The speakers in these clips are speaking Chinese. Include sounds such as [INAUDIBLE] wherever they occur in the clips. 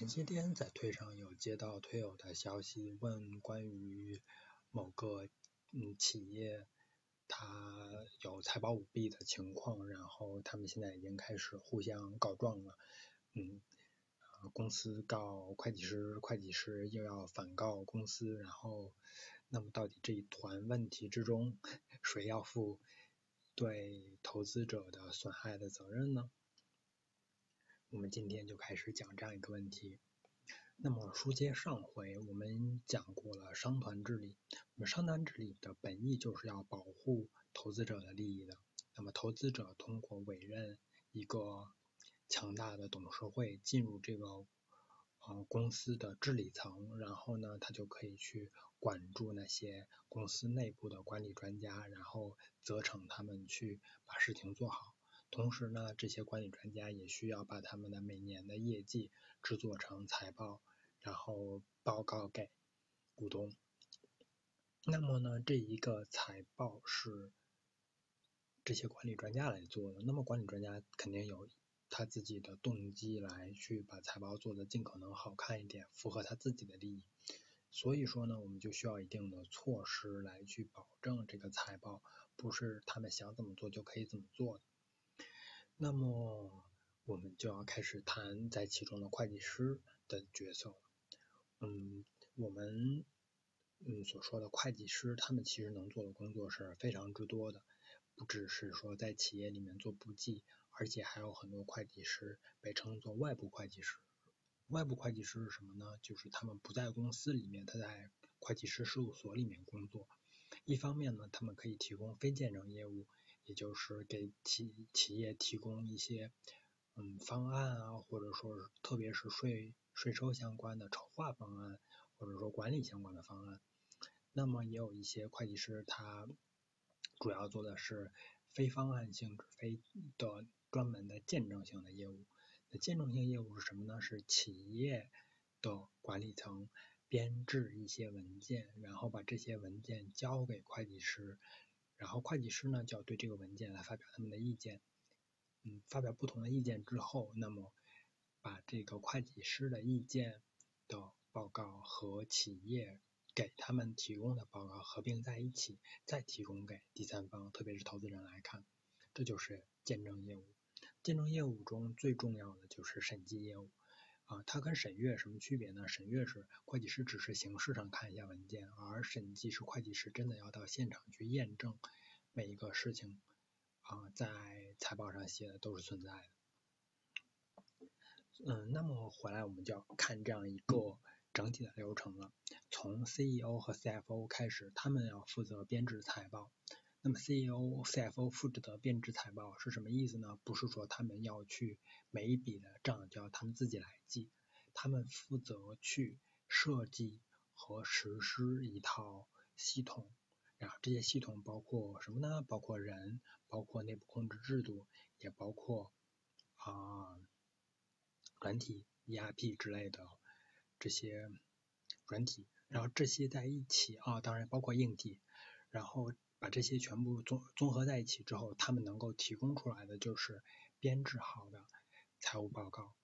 前些天在推上有接到推友的消息，问关于某个嗯企业，它有财报舞弊的情况，然后他们现在已经开始互相告状了，嗯，公司告会计师，会计师又要反告公司，然后那么到底这一团问题之中，谁要负对投资者的损害的责任呢？我们今天就开始讲这样一个问题。那么书接上回，我们讲过了商团治理。那么商团治理的本意就是要保护投资者的利益的。那么投资者通过委任一个强大的董事会进入这个呃公司的治理层，然后呢，他就可以去管住那些公司内部的管理专家，然后责成他们去把事情做好。同时呢，这些管理专家也需要把他们的每年的业绩制作成财报，然后报告给股东。那么呢，这一个财报是这些管理专家来做的。那么管理专家肯定有他自己的动机来去把财报做的尽可能好看一点，符合他自己的利益。所以说呢，我们就需要一定的措施来去保证这个财报不是他们想怎么做就可以怎么做的。那么我们就要开始谈在其中的会计师的角色。嗯，我们嗯所说的会计师，他们其实能做的工作是非常之多的，不只是说在企业里面做簿记，而且还有很多会计师被称作外部会计师。外部会计师是什么呢？就是他们不在公司里面，他在会计师事务所里面工作。一方面呢，他们可以提供非见证业务。也就是给企企业提供一些嗯方案啊，或者说是特别是税税收相关的筹划方案，或者说管理相关的方案。那么也有一些会计师，他主要做的是非方案性质、非的专门的见证性的业务。那见证性业务是什么呢？是企业的管理层编制一些文件，然后把这些文件交给会计师。然后会计师呢，就要对这个文件来发表他们的意见，嗯，发表不同的意见之后，那么把这个会计师的意见的报告和企业给他们提供的报告合并在一起，再提供给第三方，特别是投资人来看，这就是见证业务。见证业务中最重要的就是审计业务。啊，它跟审阅什么区别呢？审阅是会计师只是形式上看一下文件，而审计是会计师真的要到现场去验证每一个事情啊，在财报上写的都是存在的。嗯，那么回来我们就要看这样一个整体的流程了。从 CEO 和 CFO 开始，他们要负责编制财报。那么 CEO、CFO 负责的编制财报是什么意思呢？不是说他们要去每一笔的账就要他们自己来记，他们负责去设计和实施一套系统，然后这些系统包括什么呢？包括人，包括内部控制制度，也包括啊软体 ERP 之类的这些软体，然后这些在一起啊，当然包括硬体，然后。把这些全部综综合在一起之后，他们能够提供出来的就是编制好的财务报告，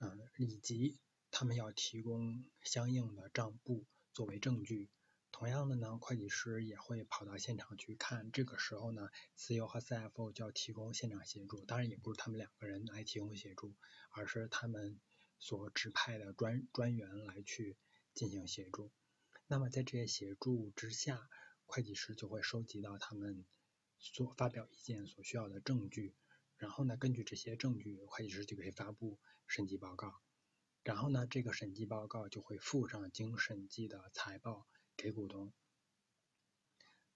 嗯，以及他们要提供相应的账簿作为证据。同样的呢，会计师也会跑到现场去看，这个时候呢，CEO 和 CFO 就要提供现场协助。当然，也不是他们两个人来提供协助，而是他们所指派的专专员来去进行协助。那么在这些协助之下，会计师就会收集到他们所发表意见所需要的证据，然后呢，根据这些证据，会计师就可以发布审计报告，然后呢，这个审计报告就会附上经审计的财报给股东。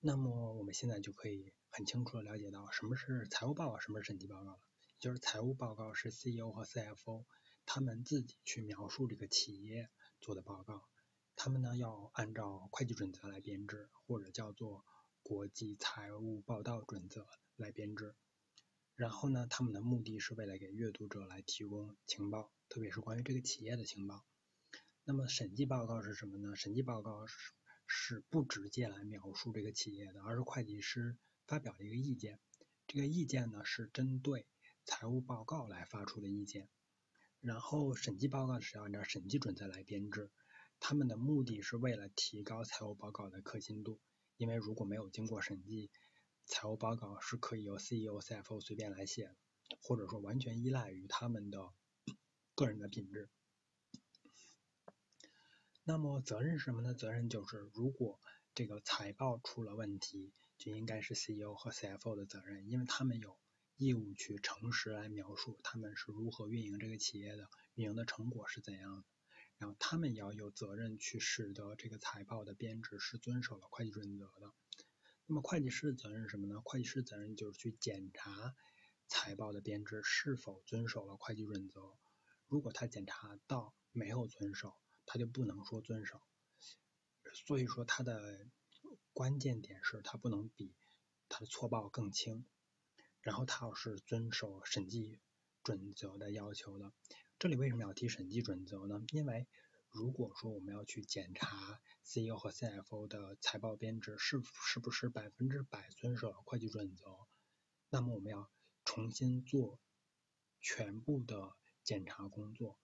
那么我们现在就可以很清楚的了解到什么是财务报告，什么是审计报告了。就是财务报告是 CEO 和 CFO 他们自己去描述这个企业做的报告。他们呢要按照会计准则来编制，或者叫做国际财务报道准则来编制。然后呢，他们的目的是为了给阅读者来提供情报，特别是关于这个企业的情报。那么审计报告是什么呢？审计报告是是不直接来描述这个企业的，而是会计师发表的一个意见。这个意见呢是针对财务报告来发出的意见。然后审计报告是要按照审计准则来编制，他们的目的是为了提高财务报告的可信度，因为如果没有经过审计，财务报告是可以由 CEO、CFO 随便来写的，或者说完全依赖于他们的 [CLEARS THROAT] 个人的品质。那么责任是什么呢？责任就是如果这个财报出了问题，就应该是 CEO 和 CFO 的责任，因为他们有义务去诚实来描述他们是如何运营这个企业的，运营的成果是怎样的。然后他们也要有责任去使得这个财报的编制是遵守了会计准则的。那么会计师的责任是什么呢？会计师责任就是去检查财报的编制是否遵守了会计准则。如果他检查到没有遵守，他就不能说遵守，所以说他的关键点是他不能比他的错报更轻，然后他要是遵守审计准则的要求的。这里为什么要提审计准则呢？因为如果说我们要去检查 CEO 和 CFO 的财报编制是是不是百分之百遵守了会计准则，那么我们要重新做全部的检查工作。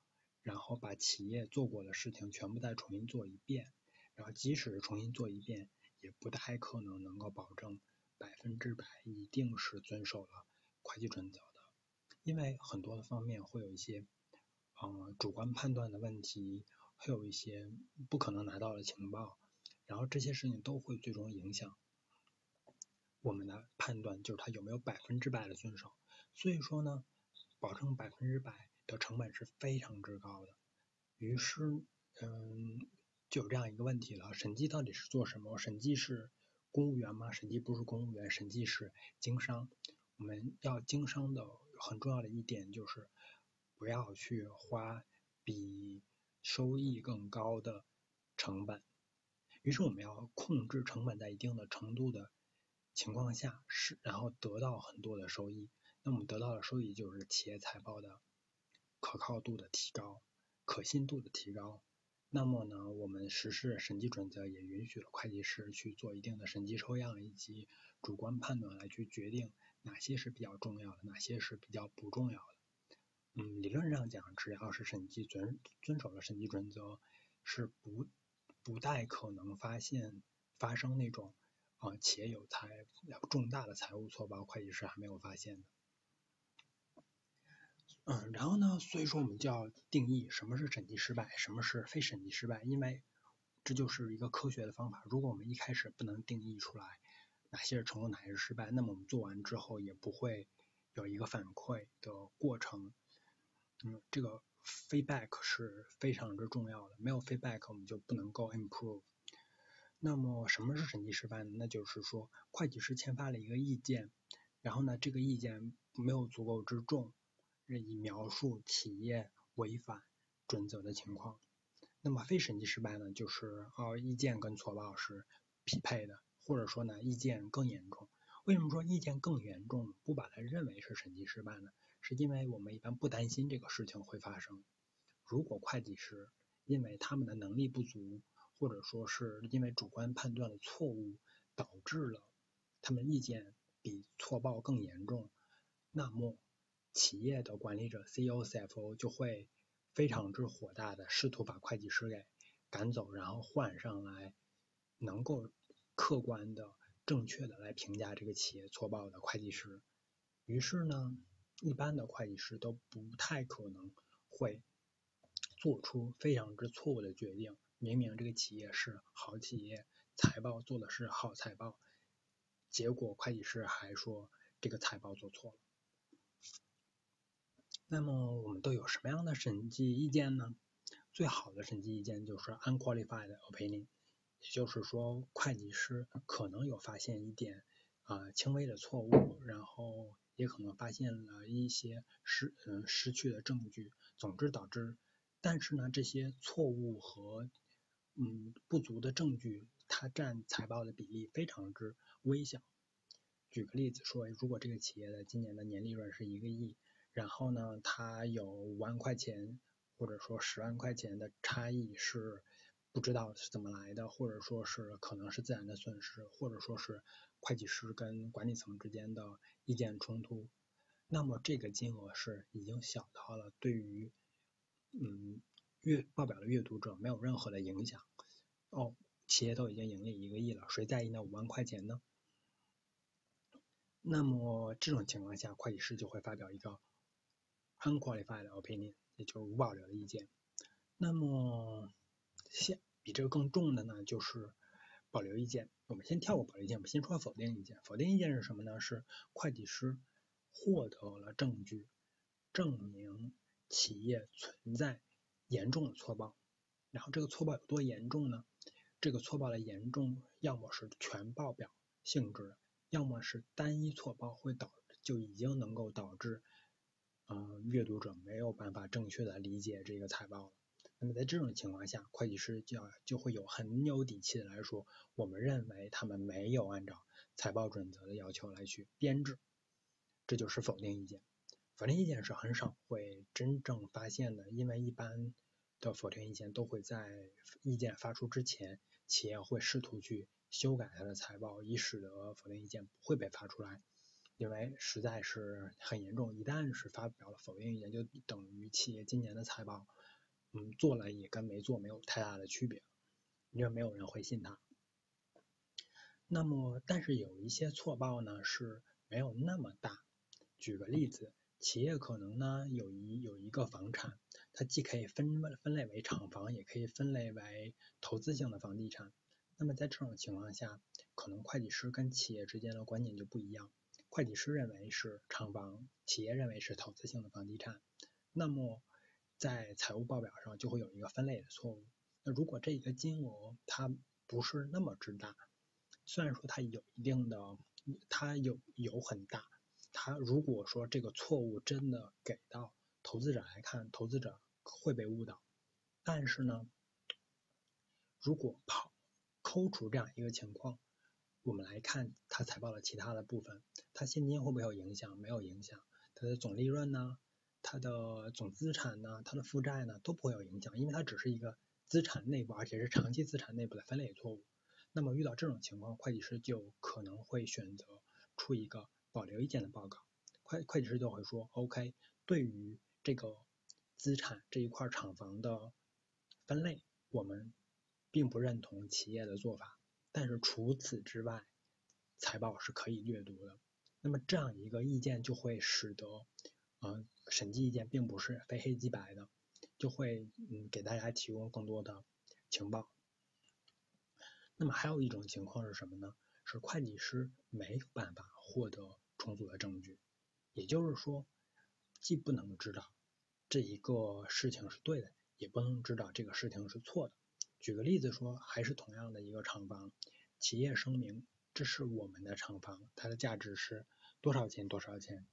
然后把企业做过的事情全部再重新做一遍，然后即使重新做一遍，也不太可能能够保证百分之百一定是遵守了会计准则的，因为很多的方面会有一些，嗯，主观判断的问题，还有一些不可能拿到的情报，然后这些事情都会最终影响我们的判断，就是他有没有百分之百的遵守。所以说呢，保证百分之百。的成本是非常之高的，于是，嗯，就有这样一个问题了：审计到底是做什么？审计是公务员吗？审计不是公务员，审计是经商。我们要经商的很重要的一点就是，不要去花比收益更高的成本。于是，我们要控制成本在一定的程度的情况下，是然后得到很多的收益。那么得到的收益就是企业财报的。可靠度的提高，可信度的提高，那么呢，我们实施审计准则也允许了会计师去做一定的审计抽样以及主观判断来去决定哪些是比较重要的，哪些是比较不重要的。嗯，理论上讲，只要是审计遵遵守了审计准则，是不不太可能发现发生那种啊、呃、企业有财重大的财务错报，会计师还没有发现的。嗯，然后呢，所以说我们就要定义什么是审计失败，什么是非审计失败，因为这就是一个科学的方法。如果我们一开始不能定义出来哪些是成功，哪些是失败，那么我们做完之后也不会有一个反馈的过程。嗯，这个 feedback 是非常之重要的，没有 feedback 我们就不能够 improve。那么什么是审计失败呢？那就是说会计师签发了一个意见，然后呢，这个意见没有足够之重。任意描述企业违反准则的情况，那么非审计失败呢？就是哦，意见跟错报是匹配的，或者说呢，意见更严重。为什么说意见更严重，不把它认为是审计失败呢？是因为我们一般不担心这个事情会发生。如果会计师因为他们的能力不足，或者说是因为主观判断的错误，导致了他们意见比错报更严重，那么。企业的管理者 CEO、CFO 就会非常之火大的试图把会计师给赶走，然后换上来能够客观的、正确的来评价这个企业错报的会计师。于是呢，一般的会计师都不太可能会做出非常之错误的决定。明明这个企业是好企业，财报做的是好财报，结果会计师还说这个财报做错了。那么我们都有什么样的审计意见呢？最好的审计意见就是 unqualified opinion，也就是说会计师可能有发现一点啊、轻微的错误，然后也可能发现了一些失嗯、呃、失去的证据，总之导致，但是呢这些错误和嗯不足的证据，它占财报的比例非常之微小。举个例子说，如果这个企业的今年的年利润是一个亿。然后呢，它有五万块钱或者说十万块钱的差异是不知道是怎么来的，或者说是可能是自然的损失，或者说是会计师跟管理层之间的意见冲突。那么这个金额是已经小到了对于嗯阅报表的阅读者没有任何的影响。哦，企业都已经盈利一个亿了，谁在意那五万块钱呢？那么这种情况下，会计师就会发表一个 unqualified opinion，也就是无保留的意见。那么，现比这个更重的呢，就是保留意见。我们先跳过保留意见，我们先说否定意见。否定意见是什么呢？是会计师获得了证据，证明企业存在严重的错报。然后这个错报有多严重呢？这个错报的严重，要么是全报表性质的。要么是单一错报会导就已经能够导致，嗯、呃，阅读者没有办法正确的理解这个财报了。那么在这种情况下，会计师就要就会有很有底气的来说，我们认为他们没有按照财报准则的要求来去编制，这就是否定意见。否定意见是很少会真正发现的，因为一般的否定意见都会在意见发出之前，企业会试图去。修改它的财报，以使得否定意见不会被发出来，因为实在是很严重。一旦是发表了否定意见，就等于企业今年的财报，嗯，做了也跟没做没有太大的区别，因为没有人会信他。那么，但是有一些错报呢是没有那么大。举个例子，企业可能呢有一有一个房产，它既可以分分类为厂房，也可以分类为投资性的房地产。那么在这种情况下，可能会计师跟企业之间的观念就不一样。会计师认为是厂房，企业认为是投资性的房地产。那么在财务报表上就会有一个分类的错误。那如果这一个金额它不是那么之大，虽然说它有一定的，它有有很大，它如果说这个错误真的给到投资者来看，投资者会被误导。但是呢，如果跑扣除这样一个情况，我们来看它财报的其他的部分，它现金会不会有影响？没有影响。它的总利润呢？它的总资产呢？它的负债呢？都不会有影响，因为它只是一个资产内部，而且是长期资产内部的分类错误。那么遇到这种情况，会计师就可能会选择出一个保留意见的报告。会会计师就会说：“OK，对于这个资产这一块厂房的分类，我们。”并不认同企业的做法，但是除此之外，财报是可以阅读的。那么这样一个意见就会使得，呃，审计意见并不是非黑即白的，就会嗯给大家提供更多的情报。那么还有一种情况是什么呢？是会计师没有办法获得充足的证据，也就是说，既不能知道这一个事情是对的，也不能知道这个事情是错的。举个例子说，还是同样的一个厂房，企业声明这是我们的厂房，它的价值是多少钱多少钱。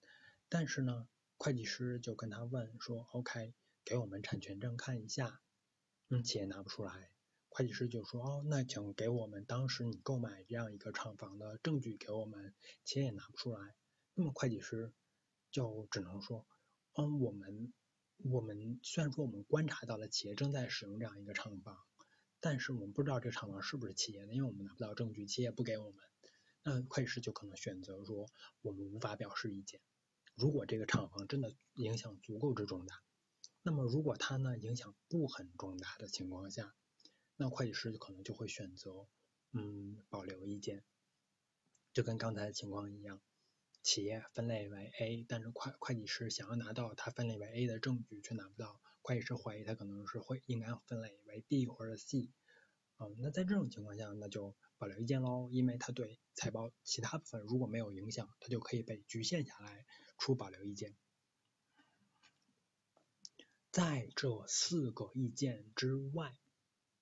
但是呢，会计师就跟他问说，OK，给我们产权证看一下。嗯，企业拿不出来，会计师就说，哦，那请给我们当时你购买这样一个厂房的证据给我们，企业也拿不出来。那么会计师就只能说，嗯，我们我们虽然说我们观察到了企业正在使用这样一个厂房。但是我们不知道这厂房是不是企业的，因为我们拿不到证据，企业不给我们，那会计师就可能选择说我们无法表示意见。如果这个厂房真的影响足够之重大，那么如果它呢影响不很重大的情况下，那会计师可能就会选择嗯保留意见，就跟刚才的情况一样，企业分类为 A，但是会会计师想要拿到它分类为 A 的证据却拿不到。会计师怀疑他可能是会应该分类为 B 或者 C，嗯，那在这种情况下，那就保留意见喽，因为他对财报其他部分如果没有影响，他就可以被局限下来出保留意见。在这四个意见之外，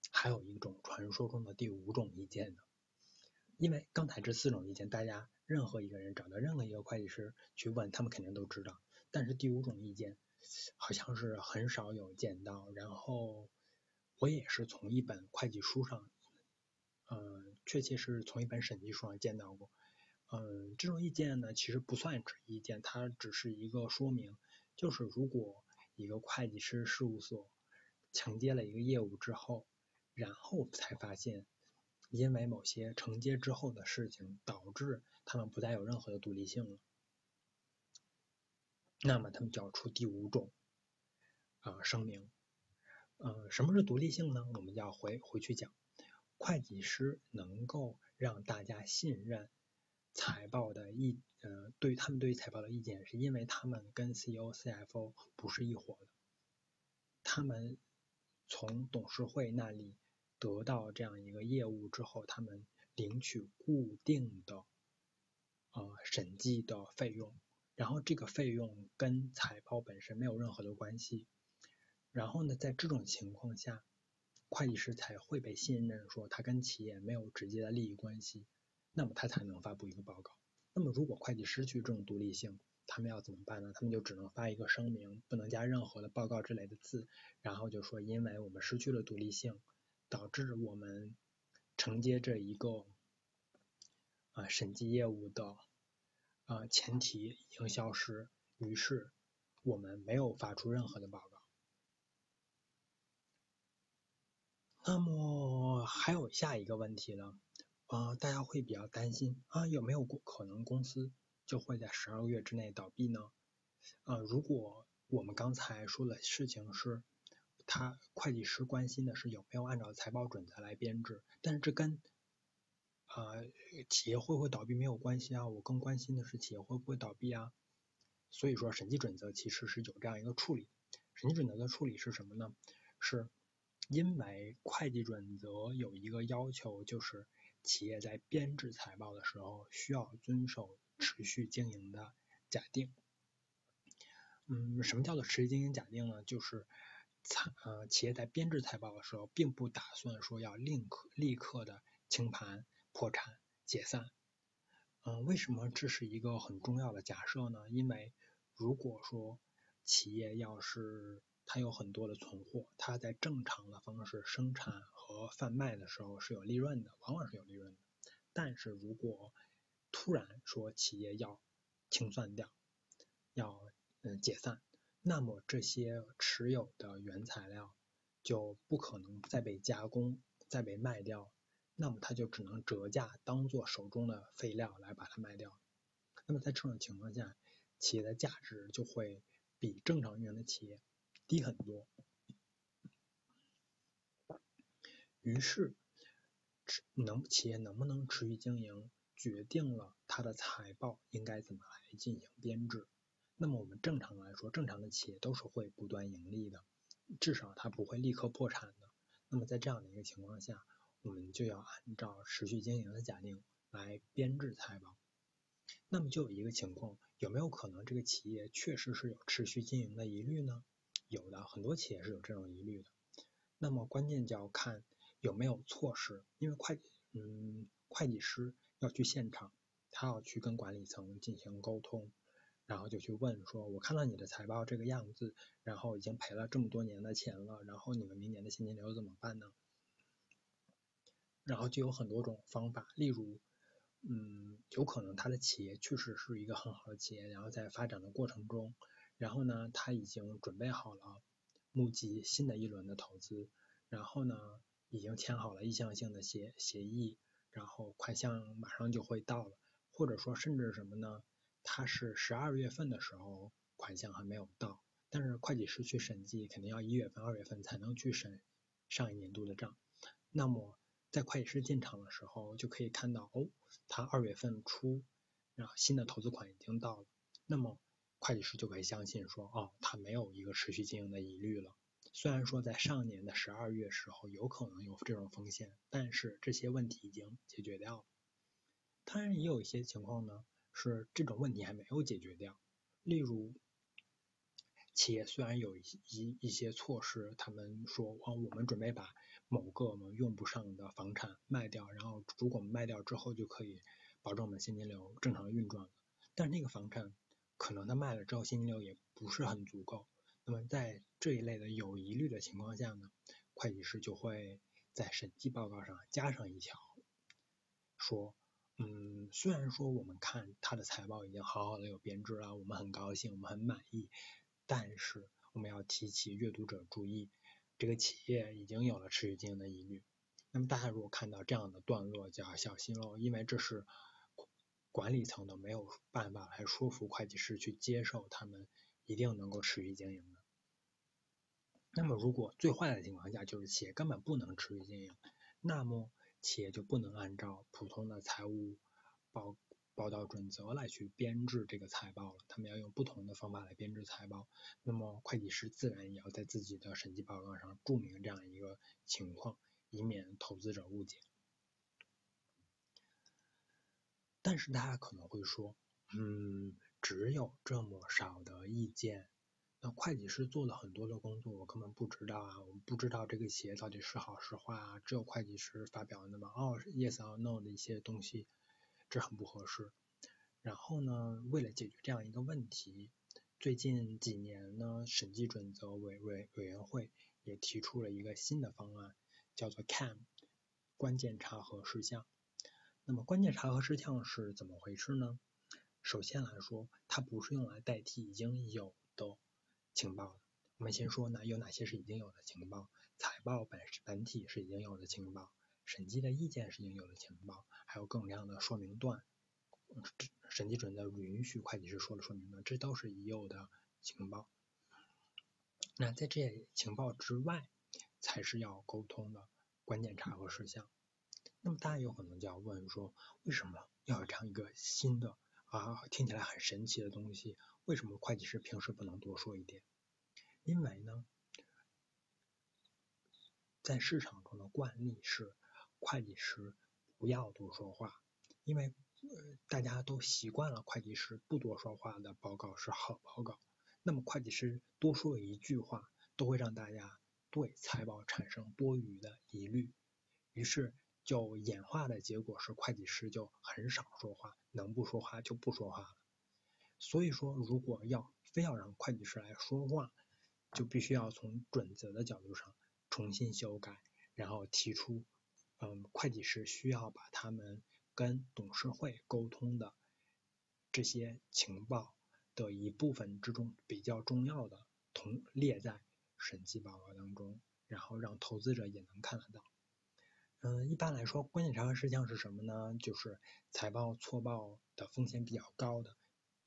还有一种传说中的第五种意见呢，因为刚才这四种意见，大家任何一个人找到任何一个会计师去问，他们肯定都知道，但是第五种意见。好像是很少有见到，然后我也是从一本会计书上，嗯，确切是从一本审计书上见到过，嗯，这种意见呢，其实不算指意见，它只是一个说明，就是如果一个会计师事务所承接了一个业务之后，然后才发现，因为某些承接之后的事情导致他们不再有任何的独立性了。那么他们就要出第五种啊、呃、声明，呃，什么是独立性呢？我们要回回去讲，会计师能够让大家信任财报的意，呃，对他们对于财报的意见，是因为他们跟 CEO、CFO 不是一伙的，他们从董事会那里得到这样一个业务之后，他们领取固定的呃审计的费用，然后这个费用跟财报本身没有任何的关系。然后呢，在这种情况下，会计师才会被信任，说他跟企业没有直接的利益关系，那么他才能发布一个报告。那么如果会计失去这种独立性，他们要怎么办呢？他们就只能发一个声明，不能加任何的报告之类的字，然后就说，因为我们失去了独立性，导致我们承接这一个啊、审计业务的啊、前提已经消失，于是我们没有发出任何的报告。那么还有下一个问题呢？啊、呃，大家会比较担心啊，有没有可能公司就会在十二个月之内倒闭呢？啊、呃，如果我们刚才说的事情是，他会计师关心的是有没有按照财报准则来编制，但是这跟啊、企业会不会倒闭没有关系啊，我更关心的是企业会不会倒闭啊。所以说审计准则其实是有这样一个处理，审计准则的处理是什么呢？是。因为会计准则有一个要求，就是企业在编制财报的时候需要遵守持续经营的假定。嗯，什么叫做持续经营假定呢？就是财呃企业在编制财报的时候，并不打算说要立刻立刻的清盘、破产、解散。嗯、为什么这是一个很重要的假设呢？因为如果说企业要是它有很多的存货，它在正常的方式生产和贩卖的时候是有利润的，往往是有利润的。但是如果突然说企业要清算掉，要嗯解散，那么这些持有的原材料就不可能再被加工、再被卖掉，那么它就只能折价当做手中的废料来把它卖掉。那么在这种情况下，企业的价值就会比正常运营的企业低很多，于是能企业能不能持续经营，决定了它的财报应该怎么来进行编制。那么我们正常来说，正常的企业都是会不断盈利的，至少它不会立刻破产的。那么在这样的一个情况下，我们就要按照持续经营的假定来编制财报。那么就有一个情况，有没有可能这个企业确实是有持续经营的疑虑呢？有的很多企业是有这种疑虑的，那么关键就要看有没有措施，因为会嗯会计师要去现场，他要去跟管理层进行沟通，然后就去问说，我看到你的财报这个样子，然后已经赔了这么多年的钱了，然后你们明年的现金流怎么办呢？然后就有很多种方法，例如嗯有可能他的企业确实是一个很好的企业，然后在发展的过程中。然后呢，他已经准备好了募集新的一轮的投资，然后呢，已经签好了意向性的协协议，然后款项马上就会到了，或者说甚至什么呢？他是十二月份的时候款项还没有到，但是会计师去审计肯定要一月份、二月份才能去审上一年度的账，那么在会计师进场的时候就可以看到，哦，他二月份初，然后新的投资款已经到了，那么。会计师就可以相信说，哦，他没有一个持续经营的疑虑了。虽然说在上年的十二月时候有可能有这种风险，但是这些问题已经解决掉了。当然也有一些情况呢，是这种问题还没有解决掉。例如，企业虽然有一一一些措施，他们说，哦，我们准备把某个我们用不上的房产卖掉，然后如果我们卖掉之后就可以保证我们现金流正常运转，但那个房产。可能他卖了之后现金流也不是很足够，那么在这一类的有疑虑的情况下呢，会计师就会在审计报告上加上一条，说，嗯，虽然说我们看他的财报已经好好的有编制了，我们很高兴，我们很满意，但是我们要提起阅读者注意，这个企业已经有了持续经营的疑虑。那么大家如果看到这样的段落就要小心喽，因为这是。管理层都没有办法来说服会计师去接受他们一定能够持续经营的。那么如果最坏的情况下就是企业根本不能持续经营，那么企业就不能按照普通的财务报报道准则来去编制这个财报了，他们要用不同的方法来编制财报。那么会计师自然也要在自己的审计报告上注明这样一个情况，以免投资者误解。但是大家可能会说，嗯，只有这么少的意见，那会计师做了很多的工作，我根本不知道啊，我们不知道这个企业到底是好是坏啊，只有会计师发表那么哦 yes or no 的一些东西，这很不合适。然后呢，为了解决这样一个问题，最近几年呢，审计准则委委委员会也提出了一个新的方案，叫做 CAM，关键查核事项。那么关键查核事项是怎么回事呢？首先来说，它不是用来代替已经有的情报。我们先说呢，有哪些是已经有的情报？财报本本体是已经有的情报，审计的意见是已经有的情报，还有各种各样的说明段，审计准则允许会计师说的说明段，这都是已有的情报。那在这些情报之外，才是要沟通的关键查核事项。那么大家有可能就要问说，为什么要有这样一个新的啊，听起来很神奇的东西？为什么会计师平时不能多说一点？因为呢，在市场中的惯例是，会计师不要多说话，因为大家都习惯了会计师不多说话的报告是好报告。那么会计师多说一句话，都会让大家对财报产生多余的疑虑，于是。就演化的结果是，会计师就很少说话，能不说话就不说话。所以说，如果要非要让会计师来说话，就必须要从准则的角度上重新修改，然后提出，嗯，会计师需要把他们跟董事会沟通的这些情报的一部分之中比较重要的，同列在审计报告当中，然后让投资者也能看得到。嗯，一般来说，关键查核事项是什么呢？就是财报错报的风险比较高的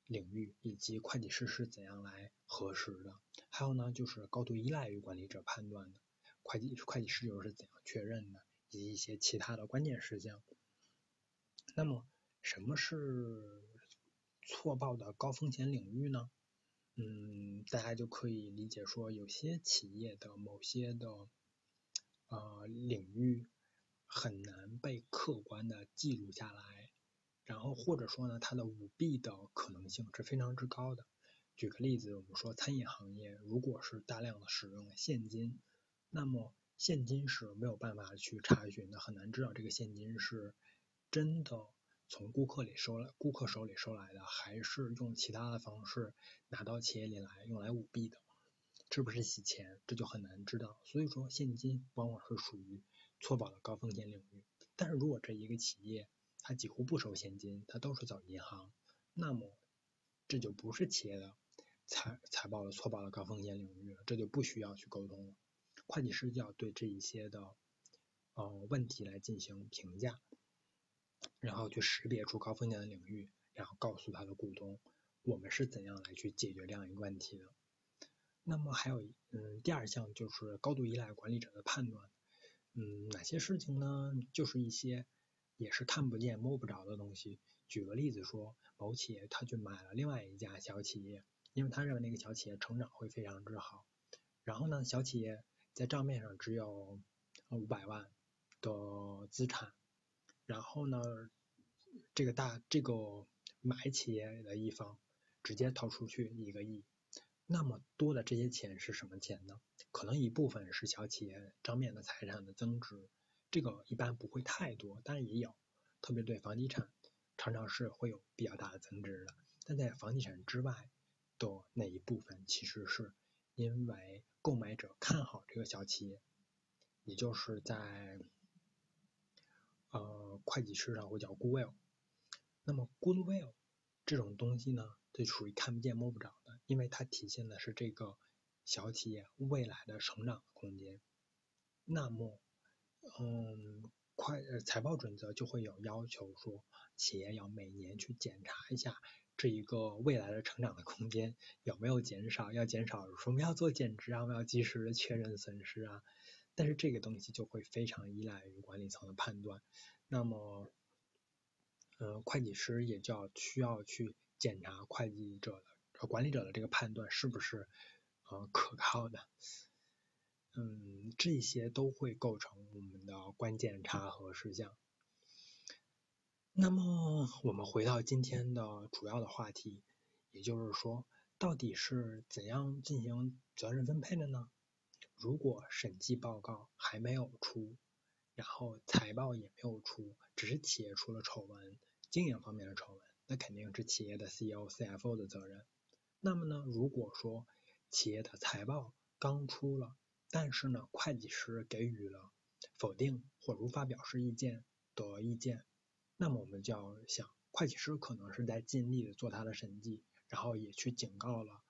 领域，以及会计师是怎样来核实的。还有呢，就是高度依赖于管理者判断的，会计会计师又是怎样确认的，以及一些其他的关键事项。那么，什么是错报的高风险领域呢？嗯，大家就可以理解说，有些企业的某些的呃领域。很难被客观的记录下来，然后或者说呢，它的舞弊的可能性是非常之高的。举个例子，我们说餐饮行业，如果是大量的使用现金，那么现金是没有办法去查询的，很难知道这个现金是真的从顾客里收来，顾客手里收来的，还是用其他的方式拿到企业里来用来舞弊的，是不是洗钱，这就很难知道。所以说，现金往往是属于。错保的高风险领域，但是如果这一个企业它几乎不收现金，它都是走银行，那么这就不是企业的财财报的错报的高风险领域了，这就不需要去沟通了。会计师就要对这一些的呃问题来进行评价，然后去识别出高风险的领域，然后告诉他的股东，我们是怎样来去解决这样一个问题的。那么还有嗯第二项就是高度依赖管理者的判断。嗯，哪些事情呢？就是一些也是看不见摸不着的东西。举个例子说，某企业他去买了另外一家小企业，因为他认为那个小企业成长会非常之好。然后呢，小企业在账面上只有五百万的资产，然后呢，这个大这个买企业的一方直接掏出去一个亿。那么多的这些钱是什么钱呢？可能一部分是小企业账面的财产的增值，这个一般不会太多，但是也有，特别对房地产常常是会有比较大的增值的。但在房地产之外的那一部分，其实是因为购买者看好这个小企业，也就是在呃会计师上会叫 goodwill。那么 goodwill 这种东西呢，就属于看不见摸不着的，因为它体现的是这个小企业未来的成长空间。那么嗯，会财报准则就会有要求说，企业要每年去检查一下这一个未来的成长的空间有没有减少，要减少，说我们要做减值啊，我们要及时的确认损失啊。但是这个东西就会非常依赖于管理层的判断。那么，呃，会计师也就要需要去检查会计者的和管理者的这个判断是不是呃可靠的。嗯，这些都会构成我们的关键查核事项。那么，我们回到今天的主要的话题，也就是说，到底是怎样进行责任分配的呢？如果审计报告还没有出，然后财报也没有出，只是企业出了丑闻，经营方面的丑闻，那肯定是企业的 CEO、CFO 的责任。那么呢，如果说企业的财报刚出了，但是呢，会计师给予了否定或无法表示意见的意见，那么我们就要想，会计师可能是在尽力的做他的审计，然后也去警告了，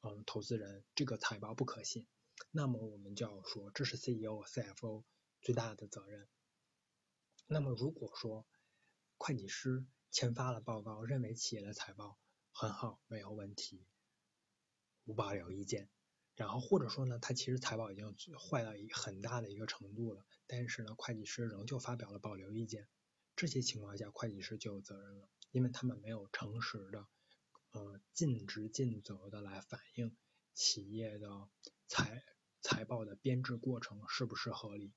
嗯，投资人这个财报不可信，那么我们就要说，这是 CEO、CFO 最大的责任。那么如果说会计师签发了报告，认为企业的财报很好，没有问题，无保留意见。然后或者说呢，他其实财报已经坏到一很大的一个程度了，但是呢，会计师仍旧发表了保留意见。这些情况下，会计师就有责任了，因为他们没有诚实的，呃，尽职尽责的来反映企业的财财报的编制过程是不是合理。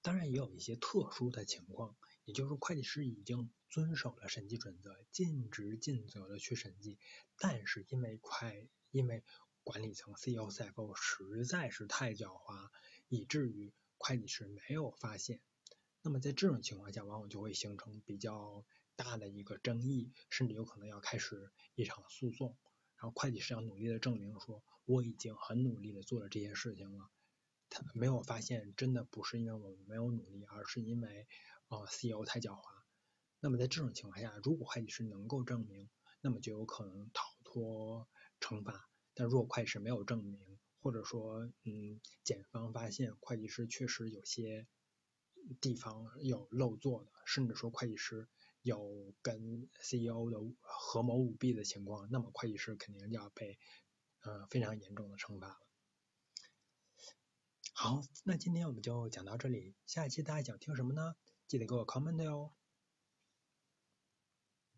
当然也有一些特殊的情况，也就是会计师已经遵守了审计准则，尽职尽责的去审计，但是因为会因为管理层 CEO、CFO 实在是太狡猾，以至于会计师没有发现。那么在这种情况下，往往就会形成比较大的一个争议，甚至有可能要开始一场诉讼。然后会计师要努力的证明说，我已经很努力的做了这些事情了，他没有发现，真的不是因为我们没有努力，而是因为呃 CEO 太狡猾。那么在这种情况下，如果会计师能够证明，那么就有可能逃脱。惩罚，但如果会计师没有证明，或者说，嗯，检方发现会计师确实有些地方有漏做的，甚至说会计师有跟 CEO 的合谋舞弊的情况，那么会计师肯定就要被，呃，非常严重的惩罚了。好，那今天我们就讲到这里，下一期大家想听什么呢？记得给我 comment 哟。